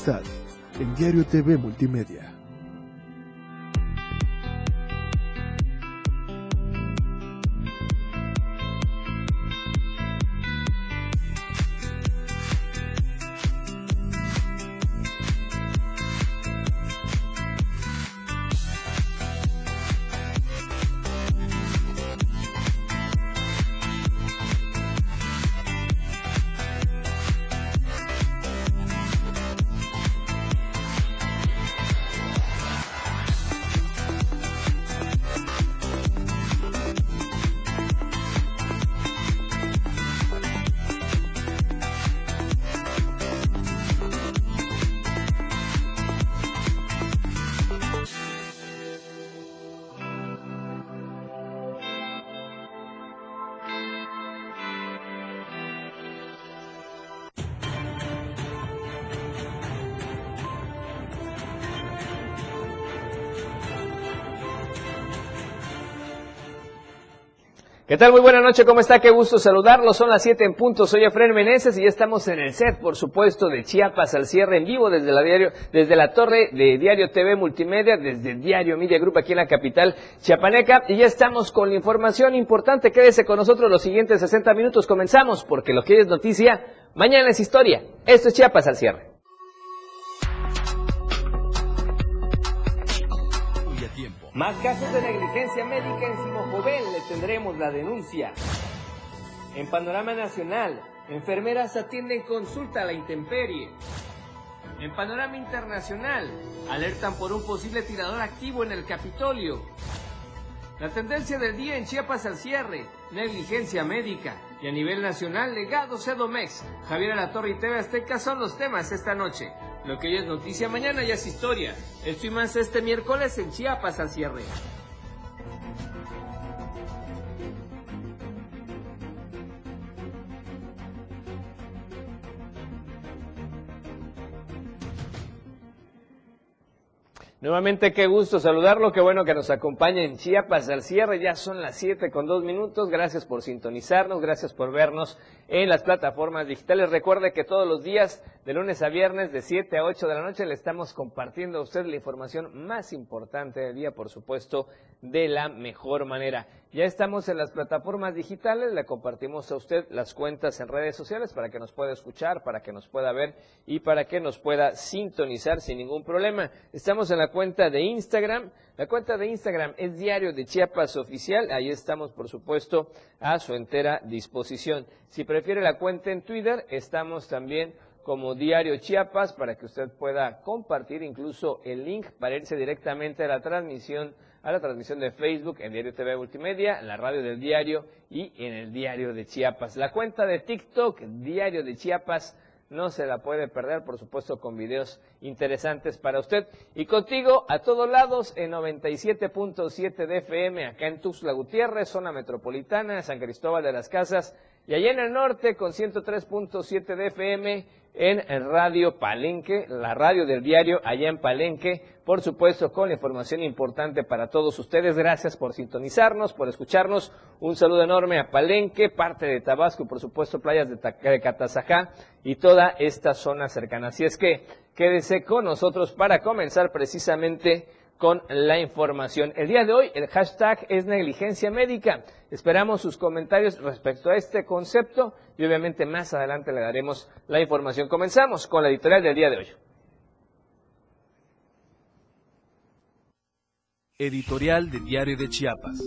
Están en Diario TV Multimedia. ¿Qué tal? Muy buena noche, ¿cómo está? Qué gusto saludarlos. Son las 7 en punto. Soy Efraín Meneses y ya estamos en el set, por supuesto, de Chiapas al cierre en vivo desde la diario, desde la torre de Diario TV Multimedia, desde Diario Media Group aquí en la capital chiapaneca. Y ya estamos con la información importante. Quédese con nosotros los siguientes 60 minutos. Comenzamos porque lo que es noticia, mañana es historia. Esto es Chiapas al cierre. Más casos de negligencia médica en Simojovel, le tendremos la denuncia. En Panorama Nacional, enfermeras atienden consulta a la intemperie. En Panorama Internacional, alertan por un posible tirador activo en el Capitolio. La tendencia del día en Chiapas al cierre, negligencia médica. Y a nivel nacional, legado Cedomex. Javier Alatorre y TV Azteca son los temas esta noche. Lo que hoy es noticia, mañana ya es historia. Y más este miércoles en Chiapas al cierre. Nuevamente, qué gusto saludarlo, qué bueno que nos acompañe en Chiapas al cierre, ya son las 7 con 2 minutos, gracias por sintonizarnos, gracias por vernos en las plataformas digitales. Recuerde que todos los días, de lunes a viernes, de 7 a 8 de la noche, le estamos compartiendo a usted la información más importante del día, por supuesto, de la mejor manera. Ya estamos en las plataformas digitales, le compartimos a usted las cuentas en redes sociales para que nos pueda escuchar, para que nos pueda ver y para que nos pueda sintonizar sin ningún problema. Estamos en la cuenta de Instagram. La cuenta de Instagram es Diario de Chiapas Oficial. Ahí estamos, por supuesto, a su entera disposición. Si prefiere la cuenta en Twitter, estamos también como Diario Chiapas para que usted pueda compartir incluso el link para irse directamente a la transmisión a la transmisión de Facebook en Diario TV Multimedia, en la radio del diario y en el Diario de Chiapas. La cuenta de TikTok, Diario de Chiapas, no se la puede perder, por supuesto, con videos interesantes para usted. Y contigo a todos lados en 97.7 de FM, acá en Tuxtla Gutiérrez, zona metropolitana, San Cristóbal de las Casas, y allá en el norte con 103.7 de FM en Radio Palenque, la radio del diario allá en Palenque, por supuesto con información importante para todos ustedes. Gracias por sintonizarnos, por escucharnos. Un saludo enorme a Palenque, parte de Tabasco, por supuesto playas de, de Catazajá y toda esta zona cercana. Así es que quédese con nosotros para comenzar precisamente con la información. El día de hoy el hashtag es negligencia médica. Esperamos sus comentarios respecto a este concepto y obviamente más adelante le daremos la información. Comenzamos con la editorial del día de hoy. Editorial de Diario de Chiapas.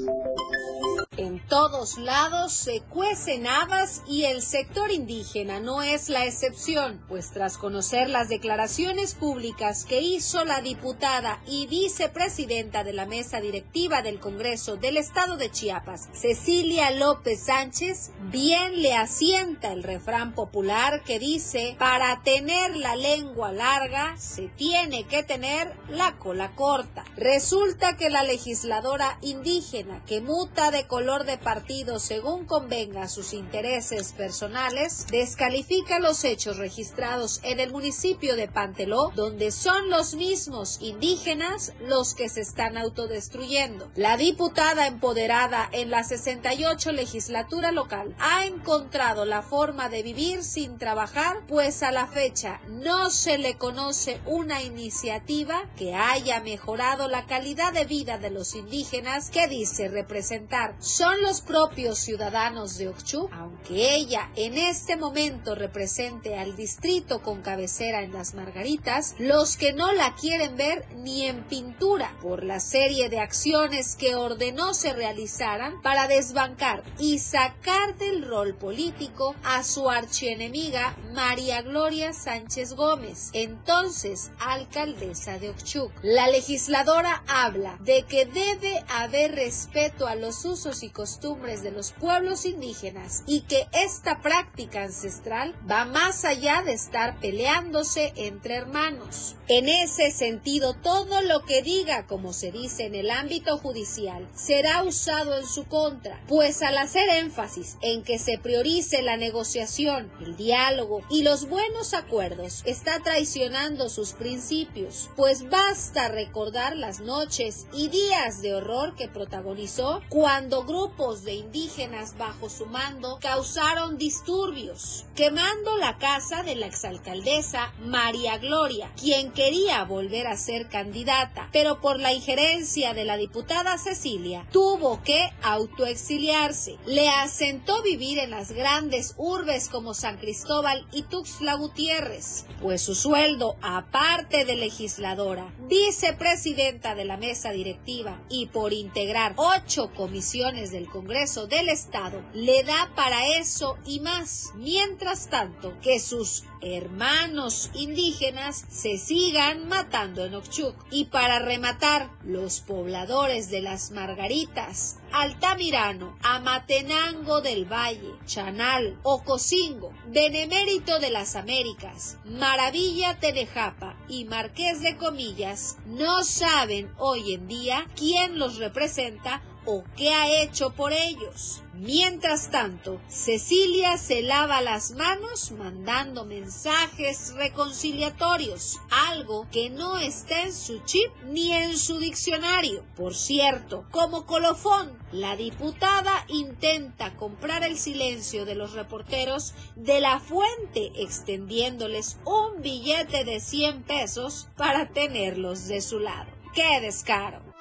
Todos lados se cuecen habas y el sector indígena no es la excepción, pues tras conocer las declaraciones públicas que hizo la diputada y vicepresidenta de la mesa directiva del Congreso del Estado de Chiapas, Cecilia López Sánchez, bien le asienta el refrán popular que dice, para tener la lengua larga se tiene que tener la cola corta. Resulta que la legisladora indígena que muta de color de partido según convenga sus intereses personales, descalifica los hechos registrados en el municipio de Panteló, donde son los mismos indígenas los que se están autodestruyendo. La diputada empoderada en la 68 legislatura local ha encontrado la forma de vivir sin trabajar, pues a la fecha no se le conoce una iniciativa que haya mejorado la calidad de vida de los indígenas que dice representar. Son los propios ciudadanos de Okchu, aunque ella en este momento represente al distrito con cabecera en las Margaritas, los que no la quieren ver ni en pintura por la serie de acciones que ordenó se realizaran para desbancar y sacar del rol político a su archienemiga María Gloria Sánchez Gómez, entonces alcaldesa de Okchuk. La legisladora habla de que debe haber respeto a los usos y costumbres de los pueblos indígenas y que esta práctica ancestral va más allá de estar peleándose entre hermanos. En ese sentido, todo lo que diga, como se dice en el ámbito judicial, será usado en su contra, pues al hacer énfasis en que se priorice la negociación, el diálogo y los buenos acuerdos, está traicionando sus principios, pues basta recordar las noches y días de horror que protagonizó cuando grupos de indígenas bajo su mando causaron disturbios, quemando la casa de la exalcaldesa María Gloria, quien quería volver a ser candidata, pero por la injerencia de la diputada Cecilia tuvo que autoexiliarse. Le asentó vivir en las grandes urbes como San Cristóbal y Tuxtla Gutiérrez, pues su sueldo, aparte de legisladora, vicepresidenta de la mesa directiva y por integrar ocho comisiones del Congreso del Estado, le da para eso y más. Mientras tanto, que sus hermanos indígenas se sigan matando en Okchuk. Y para rematar, los pobladores de las Margaritas, Altamirano, Amatenango del Valle, Chanal, Ocosingo, Benemérito de las Américas, Maravilla Tenejapa y Marqués de Comillas no saben hoy en día quién los representa o qué ha hecho por ellos. Mientras tanto, Cecilia se lava las manos mandando mensajes reconciliatorios, algo que no está en su chip ni en su diccionario. Por cierto, como colofón, la diputada intenta comprar el silencio de los reporteros de la fuente extendiéndoles un billete de 100 pesos para tenerlos de su lado. ¡Qué descaro!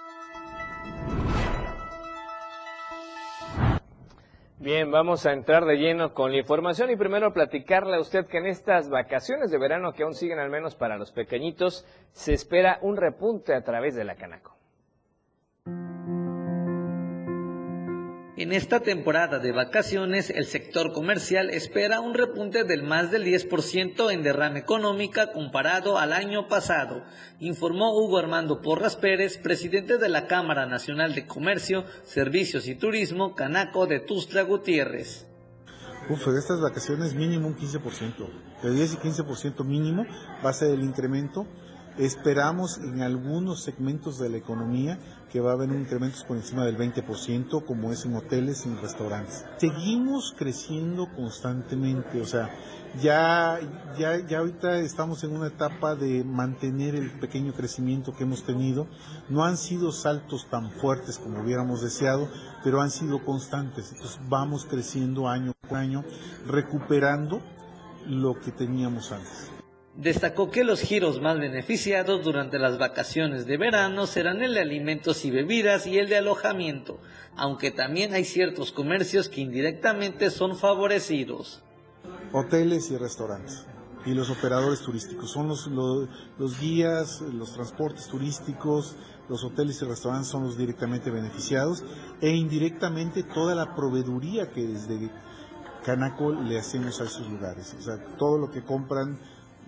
Bien, vamos a entrar de lleno con la información y primero platicarle a usted que en estas vacaciones de verano que aún siguen al menos para los pequeñitos, se espera un repunte a través de la Canaco. En esta temporada de vacaciones, el sector comercial espera un repunte del más del 10% en derrama económica comparado al año pasado, informó Hugo Armando Porras Pérez, presidente de la Cámara Nacional de Comercio, Servicios y Turismo, Canaco de Tustla Gutiérrez. Uf, de estas vacaciones mínimo un 15%, de 10 y 15% mínimo va a ser el incremento. Esperamos en algunos segmentos de la economía que va a haber un incremento por encima del 20%, como es en hoteles y en restaurantes. Seguimos creciendo constantemente, o sea, ya, ya, ya ahorita estamos en una etapa de mantener el pequeño crecimiento que hemos tenido. No han sido saltos tan fuertes como hubiéramos deseado, pero han sido constantes. Entonces vamos creciendo año con año, recuperando lo que teníamos antes. Destacó que los giros más beneficiados durante las vacaciones de verano serán el de alimentos y bebidas y el de alojamiento, aunque también hay ciertos comercios que indirectamente son favorecidos. Hoteles y restaurantes y los operadores turísticos son los, los, guías, los transportes turísticos, los hoteles y restaurantes son los directamente beneficiados e indirectamente toda la proveeduría que desde Canaco le hacemos a esos lugares. O sea, todo lo que compran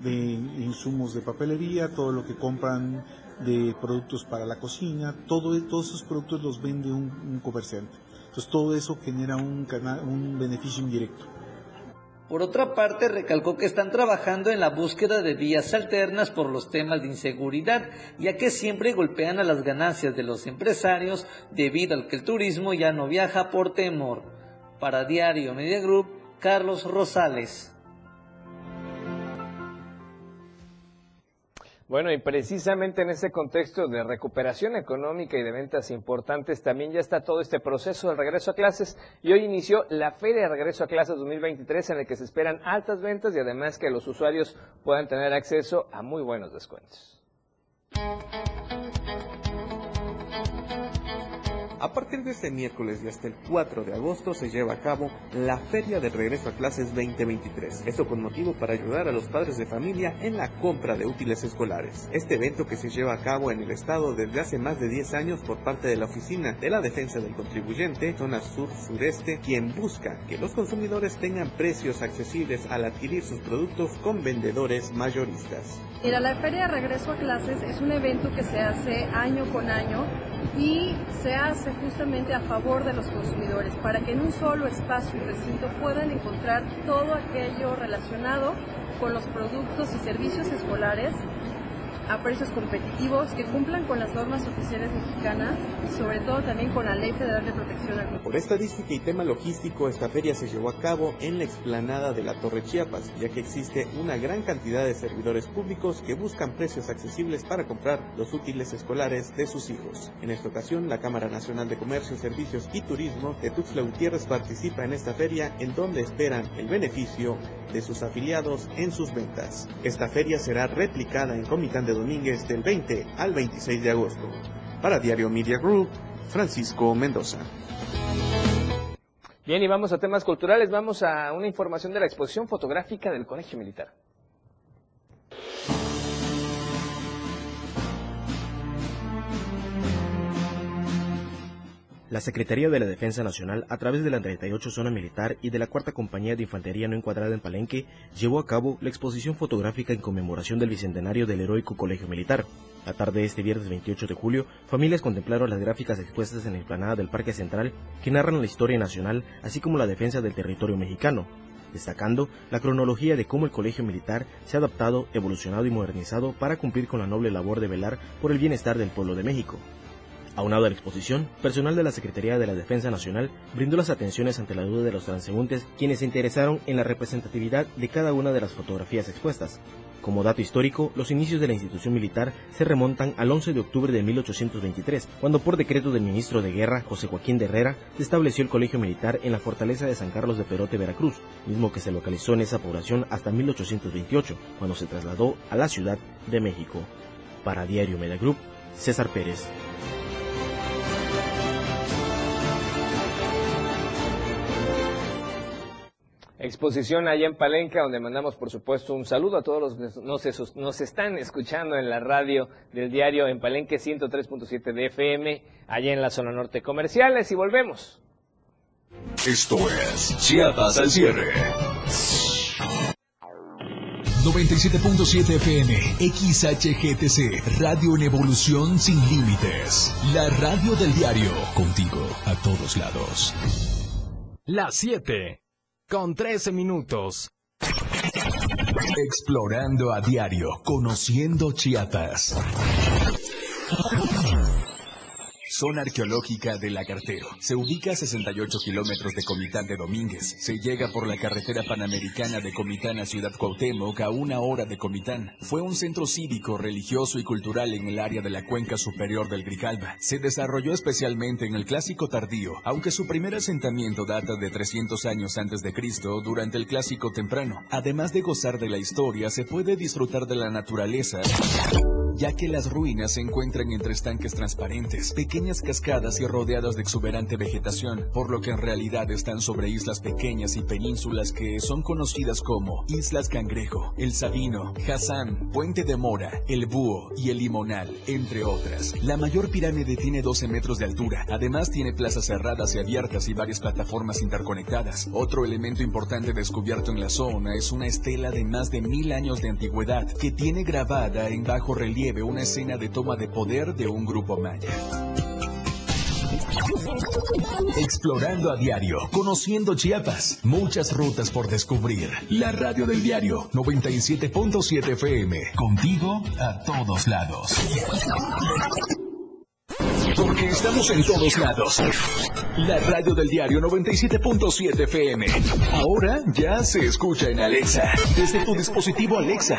de insumos de papelería, todo lo que compran de productos para la cocina, todo, todos esos productos los vende un, un comerciante. Entonces todo eso genera un, canal, un beneficio indirecto. Por otra parte, recalcó que están trabajando en la búsqueda de vías alternas por los temas de inseguridad, ya que siempre golpean a las ganancias de los empresarios debido al que el turismo ya no viaja por temor. Para Diario Media Group, Carlos Rosales. Bueno, y precisamente en ese contexto de recuperación económica y de ventas importantes, también ya está todo este proceso de regreso a clases y hoy inició la Feria de Regreso a Clases 2023 en la que se esperan altas ventas y además que los usuarios puedan tener acceso a muy buenos descuentos. A partir de este miércoles y hasta el 4 de agosto se lleva a cabo la Feria de Regreso a Clases 2023. Esto con motivo para ayudar a los padres de familia en la compra de útiles escolares. Este evento que se lleva a cabo en el estado desde hace más de 10 años por parte de la Oficina de la Defensa del Contribuyente, zona sur-sureste, quien busca que los consumidores tengan precios accesibles al adquirir sus productos con vendedores mayoristas. Mira, la Feria de Regreso a Clases es un evento que se hace año con año y se hace justamente a favor de los consumidores para que en un solo espacio y recinto puedan encontrar todo aquello relacionado con los productos y servicios escolares a precios competitivos que cumplan con las normas oficiales mexicanas y sobre todo también con la Ley Federal de Protección al Por estadística y tema logístico, esta feria se llevó a cabo en la explanada de la Torre Chiapas, ya que existe una gran cantidad de servidores públicos que buscan precios accesibles para comprar los útiles escolares de sus hijos. En esta ocasión, la Cámara Nacional de Comercio, Servicios y Turismo de Tuxtla Gutiérrez participa en esta feria en donde esperan el beneficio de sus afiliados en sus ventas. Esta feria será replicada en Comitán de Domínguez del 20 al 26 de agosto. Para Diario Media Group, Francisco Mendoza. Bien, y vamos a temas culturales. Vamos a una información de la exposición fotográfica del Colegio Militar. La Secretaría de la Defensa Nacional, a través de la 38 Zona Militar y de la Cuarta Compañía de Infantería no encuadrada en Palenque, llevó a cabo la exposición fotográfica en conmemoración del bicentenario del heroico Colegio Militar. La tarde de este viernes 28 de julio, familias contemplaron las gráficas expuestas en la explanada del Parque Central que narran la historia nacional, así como la defensa del territorio mexicano, destacando la cronología de cómo el Colegio Militar se ha adaptado, evolucionado y modernizado para cumplir con la noble labor de velar por el bienestar del pueblo de México. Aunado a la exposición, personal de la Secretaría de la Defensa Nacional brindó las atenciones ante la duda de los transeúntes quienes se interesaron en la representatividad de cada una de las fotografías expuestas. Como dato histórico, los inicios de la institución militar se remontan al 11 de octubre de 1823, cuando por decreto del ministro de Guerra, José Joaquín de Herrera, se estableció el colegio militar en la fortaleza de San Carlos de Perote, Veracruz, mismo que se localizó en esa población hasta 1828, cuando se trasladó a la Ciudad de México. Para Diario Media Group, César Pérez. Exposición allá en Palenca, donde mandamos por supuesto un saludo a todos los que nos, nos están escuchando en la radio del diario en Palenque 103.7 de FM, allá en la zona norte comerciales y volvemos. Esto es Chiapas al cierre. 97.7 FM, XHGTC, Radio en Evolución Sin Límites. La radio del diario, contigo a todos lados. Las 7 con 13 minutos. Explorando a diario, conociendo Chiapas. Zona arqueológica de Lagartero. Se ubica a 68 kilómetros de Comitán de Domínguez. Se llega por la carretera panamericana de Comitán a Ciudad Cuauhtémoc a una hora de Comitán. Fue un centro cívico, religioso y cultural en el área de la cuenca superior del Grijalba. Se desarrolló especialmente en el Clásico tardío, aunque su primer asentamiento data de 300 años antes de Cristo durante el Clásico temprano. Además de gozar de la historia, se puede disfrutar de la naturaleza ya que las ruinas se encuentran entre estanques transparentes, pequeñas cascadas y rodeadas de exuberante vegetación, por lo que en realidad están sobre islas pequeñas y penínsulas que son conocidas como Islas Cangrejo, El Sabino, Hassan, Puente de Mora, El Búho y El Limonal, entre otras. La mayor pirámide tiene 12 metros de altura, además tiene plazas cerradas y abiertas y varias plataformas interconectadas. Otro elemento importante descubierto en la zona es una estela de más de mil años de antigüedad que tiene grabada en bajo relieve una escena de toma de poder de un grupo maya. Explorando a diario, conociendo Chiapas, muchas rutas por descubrir. La radio del diario 97.7 FM, contigo a todos lados. Porque estamos en todos lados. La radio del diario 97.7 FM. Ahora ya se escucha en Alexa. Desde tu dispositivo Alexa.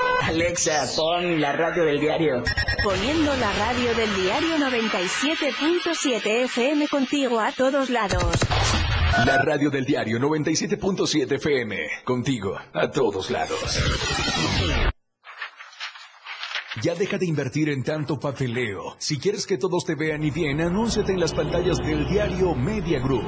Alexa, pon la radio del diario. Poniendo la radio del diario 97.7 FM contigo a todos lados. La radio del diario 97.7 FM, contigo a todos lados. Ya deja de invertir en tanto papeleo. Si quieres que todos te vean y bien, anúnciate en las pantallas del diario Media Group.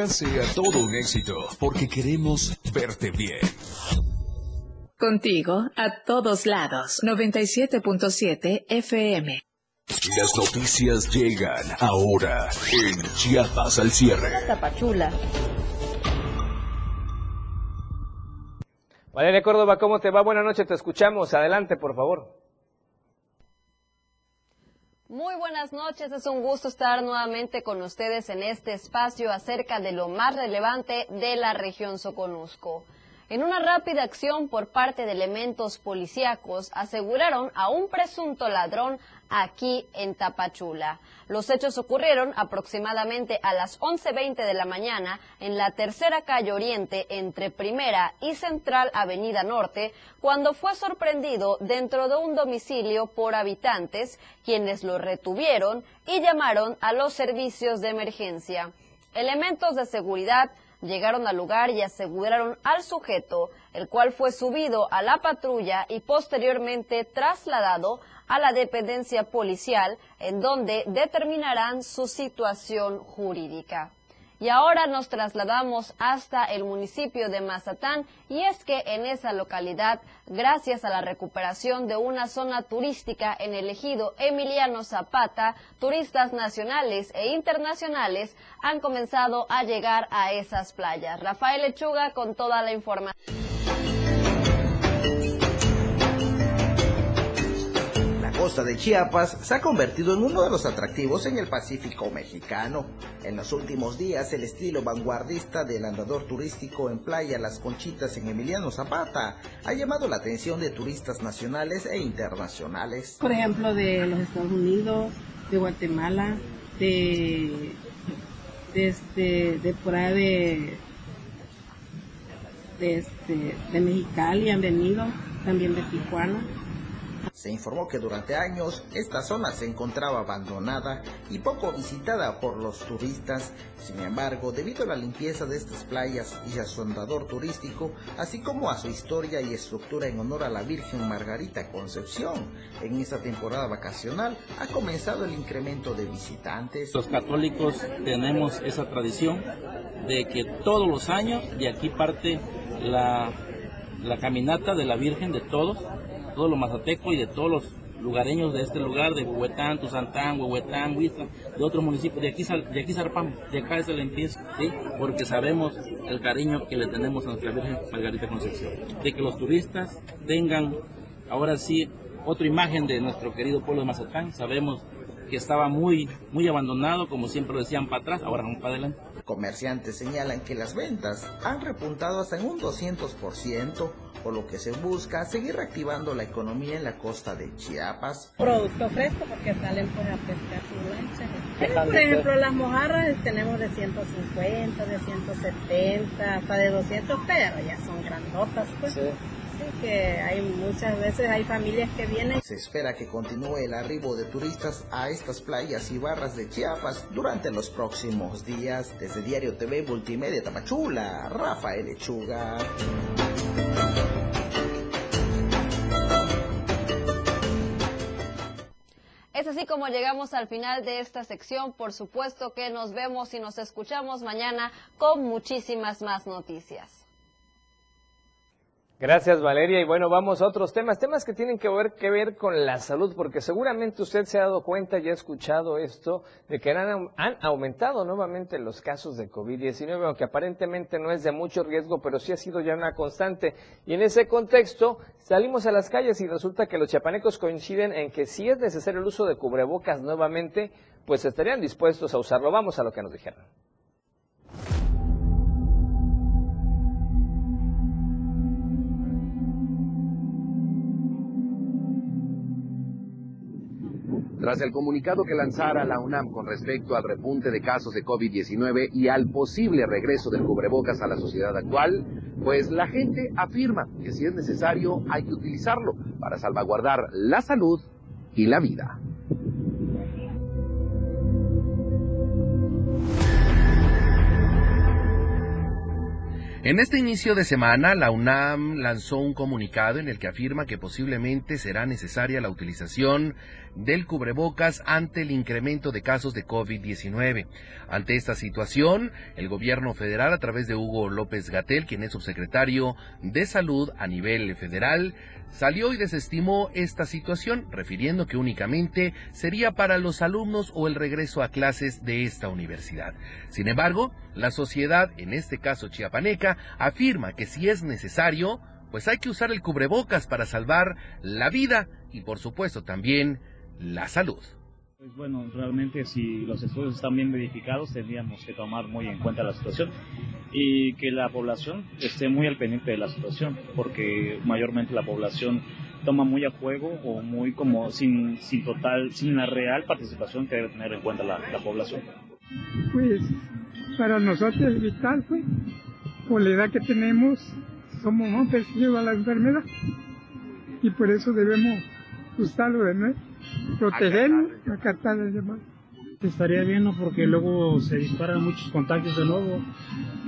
sea todo un éxito, porque queremos verte bien. Contigo a todos lados. 97.7 FM. Las noticias llegan ahora en Chiapas al cierre. Tapachula. Valeria Córdoba, ¿cómo te va? Buenas noches, te escuchamos. Adelante, por favor. Muy buenas noches, es un gusto estar nuevamente con ustedes en este espacio acerca de lo más relevante de la región Soconusco. En una rápida acción por parte de elementos policíacos, aseguraron a un presunto ladrón aquí en Tapachula. Los hechos ocurrieron aproximadamente a las 11.20 de la mañana en la tercera calle Oriente entre Primera y Central Avenida Norte, cuando fue sorprendido dentro de un domicilio por habitantes, quienes lo retuvieron y llamaron a los servicios de emergencia. Elementos de seguridad llegaron al lugar y aseguraron al sujeto, el cual fue subido a la patrulla y posteriormente trasladado a la dependencia policial, en donde determinarán su situación jurídica. Y ahora nos trasladamos hasta el municipio de Mazatán y es que en esa localidad, gracias a la recuperación de una zona turística en el ejido Emiliano Zapata, turistas nacionales e internacionales han comenzado a llegar a esas playas. Rafael Lechuga con toda la información. Costa de Chiapas se ha convertido en uno de los atractivos en el Pacífico mexicano. En los últimos días, el estilo vanguardista del andador turístico en Playa Las Conchitas en Emiliano Zapata ha llamado la atención de turistas nacionales e internacionales. Por ejemplo, de los Estados Unidos, de Guatemala, de, de, este, de por ahí de, de, este, de Mexicali han venido, también de Tijuana. Se informó que durante años esta zona se encontraba abandonada y poco visitada por los turistas. Sin embargo, debido a la limpieza de estas playas y a su andador turístico, así como a su historia y estructura en honor a la Virgen Margarita Concepción, en esta temporada vacacional ha comenzado el incremento de visitantes. Los católicos tenemos esa tradición de que todos los años de aquí parte la, la caminata de la Virgen de todos todos los mazatecos y de todos los lugareños de este lugar, de Huehuetán, Tuzantán, Huehuetán, Huizla, de otros municipios, de aquí, de aquí zarpamos, de acá es el empieza, ¿sí? porque sabemos el cariño que le tenemos a nuestra Virgen Margarita Concepción, de que los turistas tengan ahora sí otra imagen de nuestro querido pueblo de Mazatán, sabemos que estaba muy, muy abandonado, como siempre lo decían para atrás, ahora vamos para adelante. Comerciantes señalan que las ventas han repuntado hasta en un 200%, por lo que se busca seguir reactivando la economía en la costa de Chiapas. Producto fresco porque salen por a pescar su lancha. Por ejemplo, las mojarras tenemos de 150, de 170, hasta de 200, pero ya son grandotas, pues. Sí. Que hay muchas veces hay familias que vienen. Se espera que continúe el arribo de turistas a estas playas y barras de Chiapas durante los próximos días. Desde Diario TV Multimedia Tamachula, Rafael Lechuga. Es así como llegamos al final de esta sección. Por supuesto que nos vemos y nos escuchamos mañana con muchísimas más noticias. Gracias Valeria y bueno, vamos a otros temas, temas que tienen que ver, que ver con la salud, porque seguramente usted se ha dado cuenta y ha escuchado esto, de que han, han aumentado nuevamente los casos de COVID-19, aunque aparentemente no es de mucho riesgo, pero sí ha sido ya una constante. Y en ese contexto salimos a las calles y resulta que los chiapanecos coinciden en que si es necesario el uso de cubrebocas nuevamente, pues estarían dispuestos a usarlo. Vamos a lo que nos dijeron. Tras el comunicado que lanzara la UNAM con respecto al repunte de casos de COVID-19 y al posible regreso del cubrebocas a la sociedad actual, pues la gente afirma que si es necesario hay que utilizarlo para salvaguardar la salud y la vida. En este inicio de semana, la UNAM lanzó un comunicado en el que afirma que posiblemente será necesaria la utilización del cubrebocas ante el incremento de casos de COVID-19. Ante esta situación, el gobierno federal, a través de Hugo López Gatel, quien es subsecretario de Salud a nivel federal, salió y desestimó esta situación, refiriendo que únicamente sería para los alumnos o el regreso a clases de esta universidad. Sin embargo, la sociedad, en este caso chiapaneca, afirma que si es necesario, pues hay que usar el cubrebocas para salvar la vida y por supuesto también la salud. Pues bueno, realmente si los estudios están bien verificados, tendríamos que tomar muy en cuenta la situación y que la población esté muy al pendiente de la situación, porque mayormente la población toma muy a juego o muy como sin, sin total, sin la real participación que debe tener en cuenta la, población. Pues para nosotros es vital, pues, por la edad que tenemos, somos más percibidos a la enfermedad y por eso debemos usarlo de nuevo protegerlo, acatar el demás. Estaría bien, ¿no? Porque luego se disparan muchos contagios de nuevo.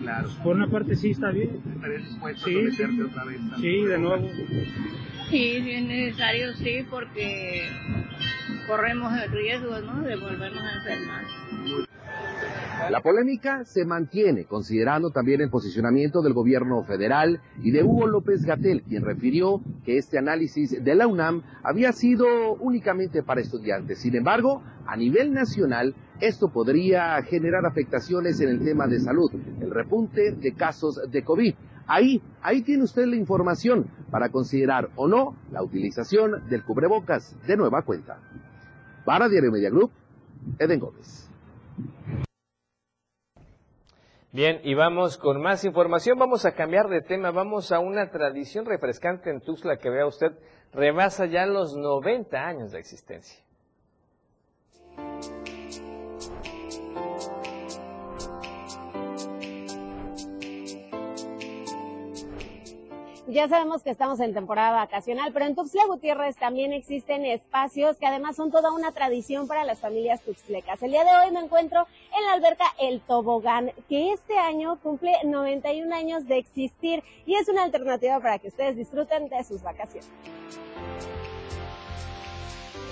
Claro. Por una parte sí está bien. sí, sí. otra vez. Sí, de nuevo. Sí, si es necesario, sí, porque corremos el riesgo, ¿no? De volvernos a enfermar. La polémica se mantiene, considerando también el posicionamiento del gobierno federal y de Hugo López Gatel, quien refirió que este análisis de la UNAM había sido únicamente para estudiantes. Sin embargo, a nivel nacional, esto podría generar afectaciones en el tema de salud, el repunte de casos de COVID. Ahí, ahí tiene usted la información para considerar o no la utilización del cubrebocas de nueva cuenta. Para Diario Media Group, Eden Gómez. Bien, y vamos con más información. Vamos a cambiar de tema. Vamos a una tradición refrescante en Tuxtla que vea usted rebasa ya los 90 años de existencia. Ya sabemos que estamos en temporada vacacional, pero en Tuxtla Gutiérrez también existen espacios que además son toda una tradición para las familias tuxtlecas. El día de hoy me encuentro en la alberca El Tobogán, que este año cumple 91 años de existir y es una alternativa para que ustedes disfruten de sus vacaciones.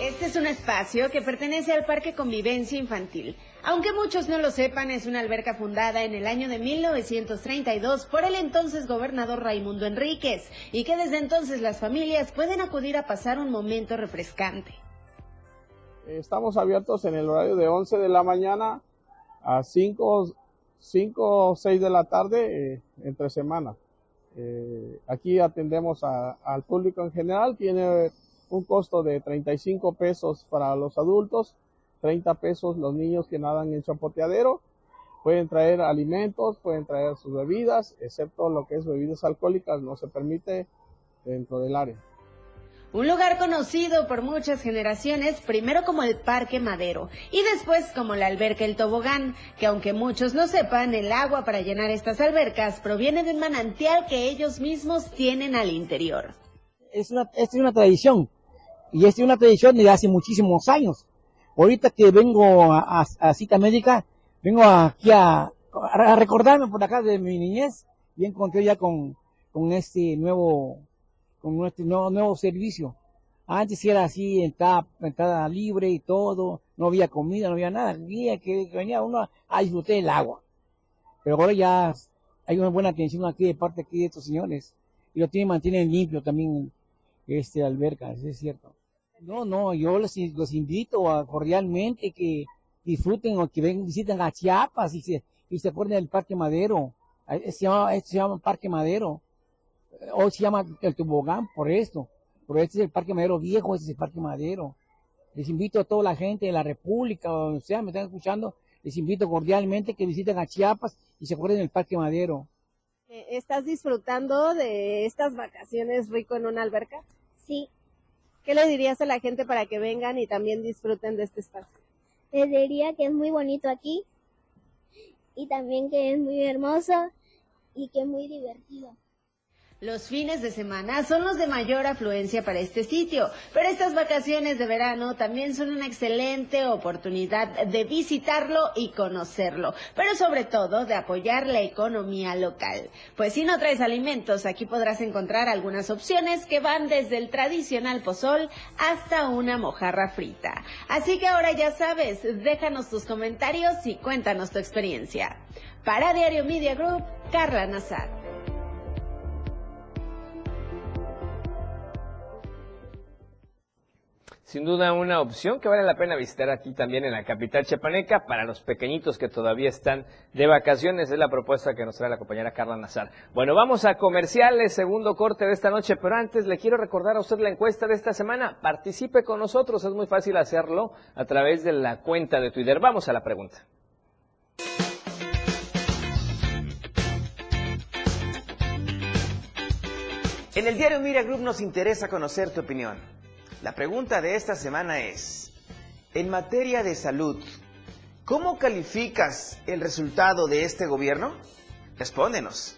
Este es un espacio que pertenece al Parque Convivencia Infantil. Aunque muchos no lo sepan, es una alberca fundada en el año de 1932 por el entonces gobernador Raimundo Enríquez y que desde entonces las familias pueden acudir a pasar un momento refrescante. Estamos abiertos en el horario de 11 de la mañana a 5, 5 o 6 de la tarde eh, entre semana. Eh, aquí atendemos al público en general, tiene un costo de 35 pesos para los adultos, 30 pesos los niños que nadan en chapoteadero. Pueden traer alimentos, pueden traer sus bebidas, excepto lo que es bebidas alcohólicas, no se permite dentro del área. Un lugar conocido por muchas generaciones, primero como el Parque Madero y después como la alberca El Tobogán, que aunque muchos no sepan, el agua para llenar estas albercas proviene de un manantial que ellos mismos tienen al interior. Es una, es una tradición, y es una tradición de hace muchísimos años. Ahorita que vengo a, a, cita médica, vengo aquí a, a, recordarme por acá de mi niñez y encontré ya con, con este nuevo con nuestro nuevo, servicio. Antes era así, entrada, entrada libre y todo, no había comida, no había nada. Día que venía uno a disfrutar el agua. Pero ahora ya hay una buena atención aquí de parte aquí de estos señores. Y lo tienen, mantienen limpio también este alberca, es cierto. No, no, yo los, los invito a, cordialmente que disfruten o que vengan, visiten a Chiapas y se, y se acuerden del Parque Madero. Se llama, se llama Parque Madero hoy se llama el tobogán por esto, pero este es el Parque Madero Viejo, este es el Parque Madero. Les invito a toda la gente de la República, o sea, me están escuchando, les invito cordialmente que visiten a Chiapas y se acuerden del Parque Madero. Eh, ¿Estás disfrutando de estas vacaciones rico en una alberca? Sí. ¿Qué le dirías a la gente para que vengan y también disfruten de este espacio? Les diría que es muy bonito aquí y también que es muy hermoso y que es muy divertido. Los fines de semana son los de mayor afluencia para este sitio, pero estas vacaciones de verano también son una excelente oportunidad de visitarlo y conocerlo, pero sobre todo de apoyar la economía local. Pues si no traes alimentos, aquí podrás encontrar algunas opciones que van desde el tradicional pozol hasta una mojarra frita. Así que ahora ya sabes, déjanos tus comentarios y cuéntanos tu experiencia. Para Diario Media Group, Carla Nazar. Sin duda una opción que vale la pena visitar aquí también en la capital chepaneca para los pequeñitos que todavía están de vacaciones. Es la propuesta que nos trae la compañera Carla Nazar. Bueno, vamos a comerciales, segundo corte de esta noche, pero antes le quiero recordar a usted la encuesta de esta semana. Participe con nosotros, es muy fácil hacerlo a través de la cuenta de Twitter. Vamos a la pregunta. En el diario Mira Group nos interesa conocer tu opinión. La pregunta de esta semana es, en materia de salud, ¿cómo calificas el resultado de este gobierno? Respóndenos.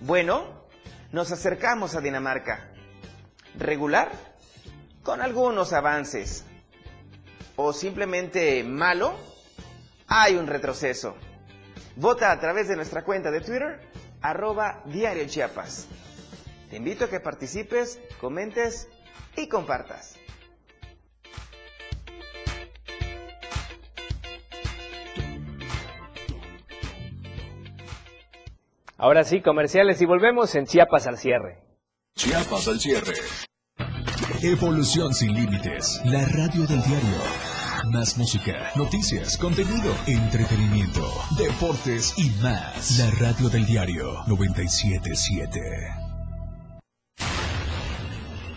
Bueno, nos acercamos a Dinamarca. ¿Regular? Con algunos avances. ¿O simplemente malo? Hay un retroceso. Vota a través de nuestra cuenta de Twitter, arroba Diario Chiapas. Te invito a que participes, comentes y compartas. Ahora sí, comerciales y volvemos en Chiapas al cierre. Chiapas al cierre. Evolución sin límites. La radio del diario. Más música, noticias, contenido, entretenimiento, deportes y más. La radio del diario 977.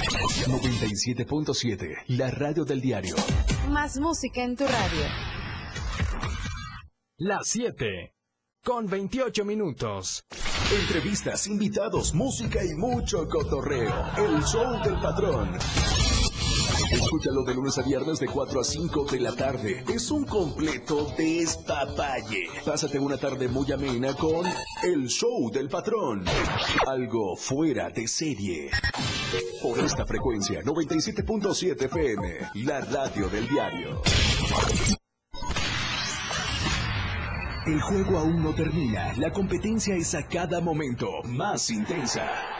97.7, la radio del diario. Más música en tu radio. Las 7 con 28 minutos. Entrevistas, invitados, música y mucho cotorreo. El show del patrón. Escúchalo de lunes a viernes de 4 a 5 de la tarde. Es un completo despapalle. Pásate una tarde muy amena con El Show del Patrón. Algo fuera de serie. Por esta frecuencia, 97.7 FM, la radio del diario. El juego aún no termina. La competencia es a cada momento más intensa.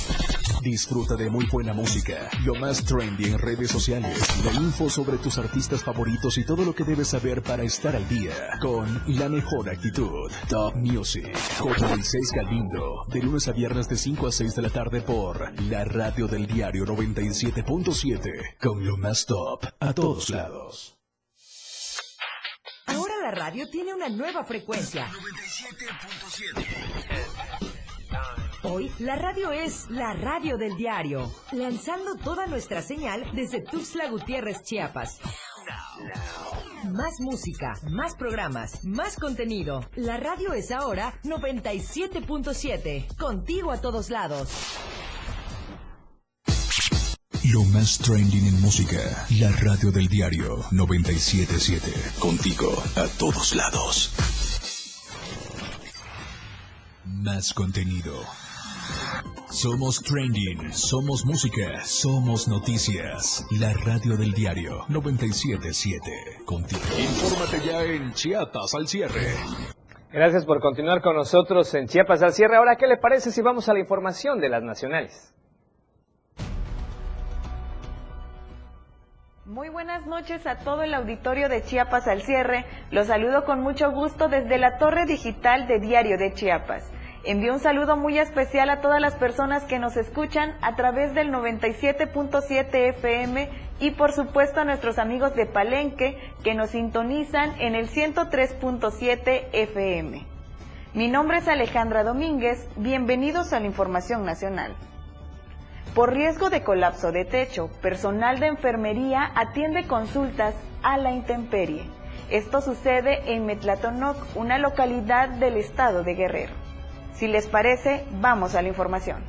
Disfruta de muy buena música, lo más trendy en redes sociales, la info sobre tus artistas favoritos y todo lo que debes saber para estar al día con la mejor actitud. Top Music con Moisés Galindo, de lunes a viernes de 5 a 6 de la tarde por la radio del diario 97.7 con lo más top a todos lados. Ahora la radio tiene una nueva frecuencia. 97.7. Hoy la radio es la radio del diario, lanzando toda nuestra señal desde Tuxtla Gutiérrez, Chiapas. Más música, más programas, más contenido. La radio es ahora 97.7, contigo a todos lados. Lo más trending en música, la radio del diario 977, contigo a todos lados. Más contenido. Somos trending, somos música, somos noticias. La radio del diario 977, contigo. Infórmate ya en Chiapas al cierre. Gracias por continuar con nosotros en Chiapas al cierre. Ahora, ¿qué le parece si vamos a la información de las nacionales? Muy buenas noches a todo el auditorio de Chiapas al cierre. Los saludo con mucho gusto desde la torre digital de Diario de Chiapas. Envío un saludo muy especial a todas las personas que nos escuchan a través del 97.7 FM y por supuesto a nuestros amigos de Palenque que nos sintonizan en el 103.7 FM. Mi nombre es Alejandra Domínguez, bienvenidos a la Información Nacional. Por riesgo de colapso de techo, personal de enfermería atiende consultas a la intemperie. Esto sucede en Metlatonoc, una localidad del estado de Guerrero. Si les parece, vamos a la información.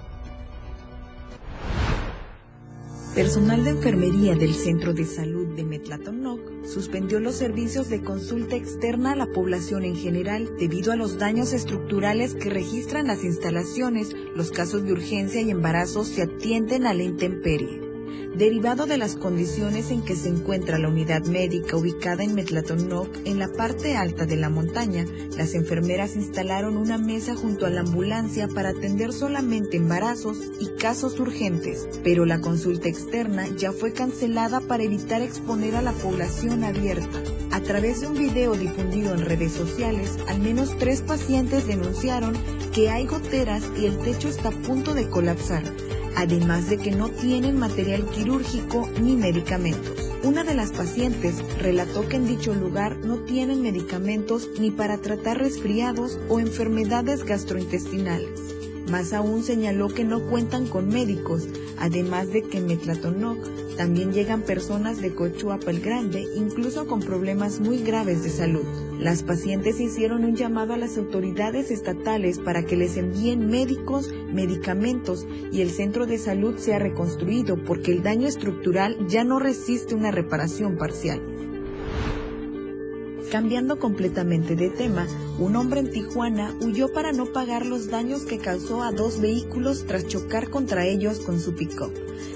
Personal de enfermería del Centro de Salud de Metlatonoc suspendió los servicios de consulta externa a la población en general debido a los daños estructurales que registran las instalaciones. Los casos de urgencia y embarazos se atienden a la intemperie. Derivado de las condiciones en que se encuentra la unidad médica ubicada en Metlatonoc, en la parte alta de la montaña, las enfermeras instalaron una mesa junto a la ambulancia para atender solamente embarazos y casos urgentes, pero la consulta externa ya fue cancelada para evitar exponer a la población abierta. A través de un video difundido en redes sociales, al menos tres pacientes denunciaron que hay goteras y el techo está a punto de colapsar además de que no tienen material quirúrgico ni medicamentos. Una de las pacientes relató que en dicho lugar no tienen medicamentos ni para tratar resfriados o enfermedades gastrointestinales. Más aún señaló que no cuentan con médicos, además de que en Metlatonoc también llegan personas de Cochuapa el Grande, incluso con problemas muy graves de salud. Las pacientes hicieron un llamado a las autoridades estatales para que les envíen médicos, medicamentos y el centro de salud sea reconstruido porque el daño estructural ya no resiste una reparación parcial. Cambiando completamente de tema, un hombre en Tijuana huyó para no pagar los daños que causó a dos vehículos tras chocar contra ellos con su pick-up.